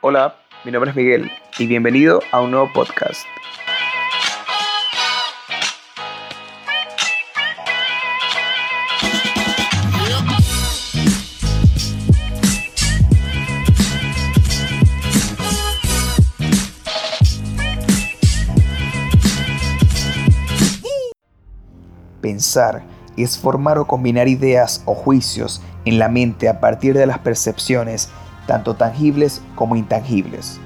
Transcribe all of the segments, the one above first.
Hola, mi nombre es Miguel y bienvenido a un nuevo podcast. Pensar es formar o combinar ideas o juicios en la mente a partir de las percepciones tanto tangibles como intangibles.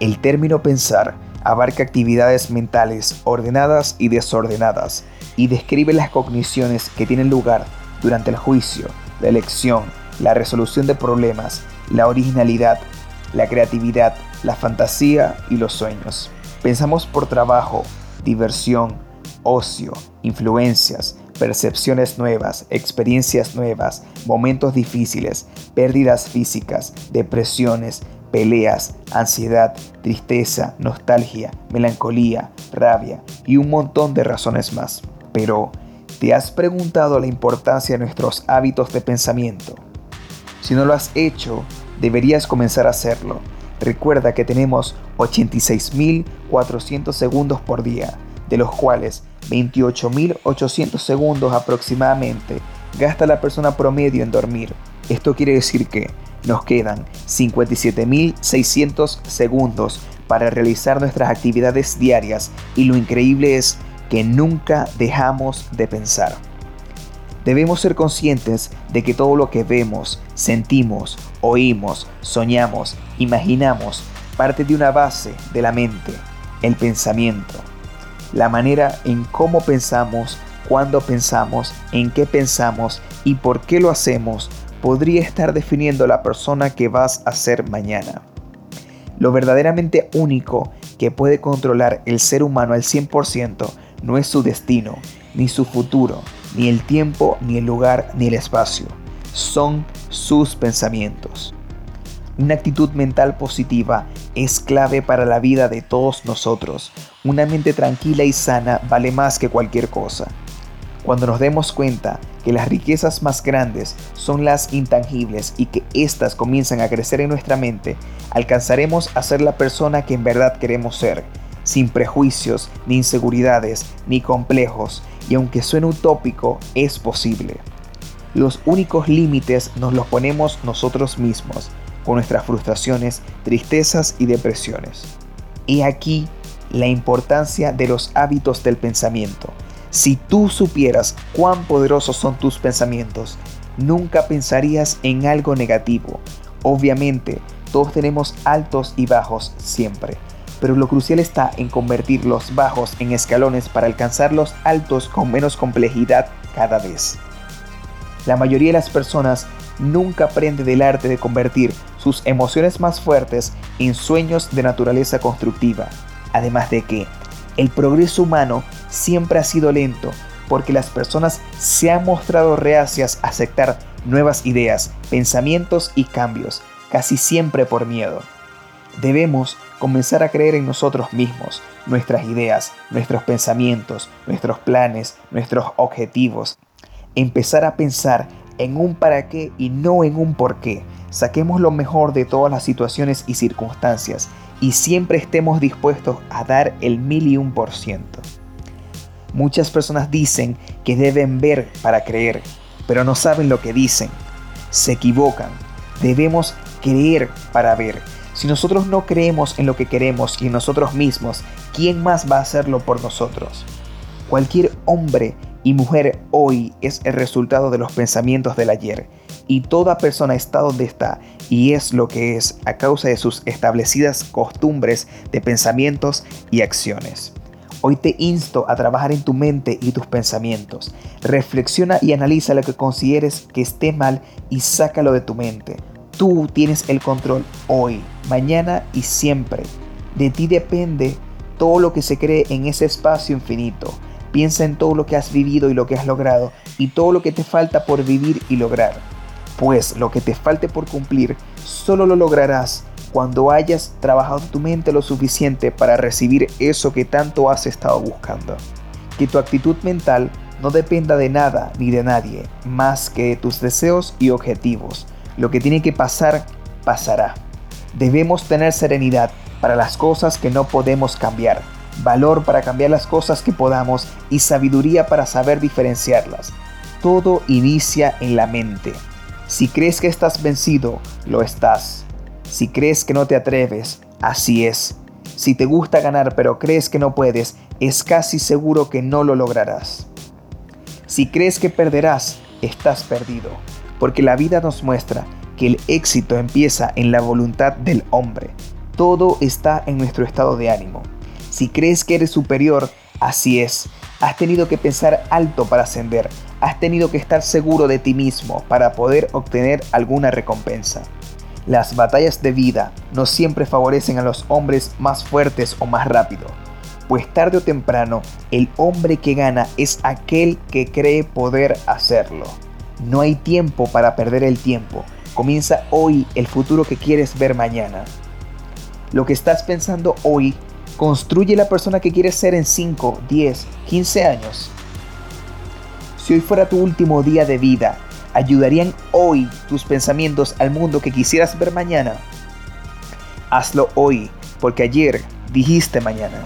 El término pensar abarca actividades mentales ordenadas y desordenadas y describe las cogniciones que tienen lugar durante el juicio, la elección, la resolución de problemas, la originalidad, la creatividad, la fantasía y los sueños. Pensamos por trabajo, diversión, ocio, influencias, percepciones nuevas, experiencias nuevas, momentos difíciles, pérdidas físicas, depresiones, peleas, ansiedad, tristeza, nostalgia, melancolía, rabia y un montón de razones más. Pero, ¿te has preguntado la importancia de nuestros hábitos de pensamiento? Si no lo has hecho, deberías comenzar a hacerlo. Recuerda que tenemos 86.400 segundos por día, de los cuales 28.800 segundos aproximadamente gasta la persona promedio en dormir. Esto quiere decir que nos quedan 57.600 segundos para realizar nuestras actividades diarias y lo increíble es que nunca dejamos de pensar. Debemos ser conscientes de que todo lo que vemos, sentimos, oímos, soñamos, imaginamos, parte de una base de la mente, el pensamiento. La manera en cómo pensamos, cuándo pensamos, en qué pensamos y por qué lo hacemos podría estar definiendo la persona que vas a ser mañana. Lo verdaderamente único que puede controlar el ser humano al 100% no es su destino, ni su futuro, ni el tiempo, ni el lugar, ni el espacio. Son sus pensamientos. Una actitud mental positiva es clave para la vida de todos nosotros. Una mente tranquila y sana vale más que cualquier cosa. Cuando nos demos cuenta que las riquezas más grandes son las intangibles y que éstas comienzan a crecer en nuestra mente, alcanzaremos a ser la persona que en verdad queremos ser, sin prejuicios, ni inseguridades, ni complejos, y aunque suene utópico, es posible. Los únicos límites nos los ponemos nosotros mismos, nuestras frustraciones, tristezas y depresiones. Y aquí la importancia de los hábitos del pensamiento. Si tú supieras cuán poderosos son tus pensamientos, nunca pensarías en algo negativo. Obviamente, todos tenemos altos y bajos siempre, pero lo crucial está en convertir los bajos en escalones para alcanzar los altos con menos complejidad cada vez. La mayoría de las personas nunca aprende del arte de convertir sus emociones más fuertes en sueños de naturaleza constructiva. Además de que el progreso humano siempre ha sido lento porque las personas se han mostrado reacias a aceptar nuevas ideas, pensamientos y cambios, casi siempre por miedo. Debemos comenzar a creer en nosotros mismos, nuestras ideas, nuestros pensamientos, nuestros planes, nuestros objetivos. Empezar a pensar en un para qué y no en un por qué. Saquemos lo mejor de todas las situaciones y circunstancias y siempre estemos dispuestos a dar el mil y un por ciento. Muchas personas dicen que deben ver para creer, pero no saben lo que dicen. Se equivocan. Debemos creer para ver. Si nosotros no creemos en lo que queremos y en nosotros mismos, ¿quién más va a hacerlo por nosotros? Cualquier hombre y mujer hoy es el resultado de los pensamientos del ayer. Y toda persona está donde está y es lo que es a causa de sus establecidas costumbres de pensamientos y acciones. Hoy te insto a trabajar en tu mente y tus pensamientos. Reflexiona y analiza lo que consideres que esté mal y sácalo de tu mente. Tú tienes el control hoy, mañana y siempre. De ti depende todo lo que se cree en ese espacio infinito. Piensa en todo lo que has vivido y lo que has logrado y todo lo que te falta por vivir y lograr. Pues lo que te falte por cumplir solo lo lograrás cuando hayas trabajado tu mente lo suficiente para recibir eso que tanto has estado buscando. Que tu actitud mental no dependa de nada ni de nadie más que de tus deseos y objetivos. Lo que tiene que pasar, pasará. Debemos tener serenidad para las cosas que no podemos cambiar, valor para cambiar las cosas que podamos y sabiduría para saber diferenciarlas. Todo inicia en la mente. Si crees que estás vencido, lo estás. Si crees que no te atreves, así es. Si te gusta ganar pero crees que no puedes, es casi seguro que no lo lograrás. Si crees que perderás, estás perdido, porque la vida nos muestra que el éxito empieza en la voluntad del hombre. Todo está en nuestro estado de ánimo. Si crees que eres superior, así es. Has tenido que pensar alto para ascender. Has tenido que estar seguro de ti mismo para poder obtener alguna recompensa. Las batallas de vida no siempre favorecen a los hombres más fuertes o más rápidos, pues tarde o temprano el hombre que gana es aquel que cree poder hacerlo. No hay tiempo para perder el tiempo. Comienza hoy el futuro que quieres ver mañana. Lo que estás pensando hoy construye la persona que quieres ser en 5, 10, 15 años. Si hoy fuera tu último día de vida, ¿ayudarían hoy tus pensamientos al mundo que quisieras ver mañana? Hazlo hoy, porque ayer dijiste mañana.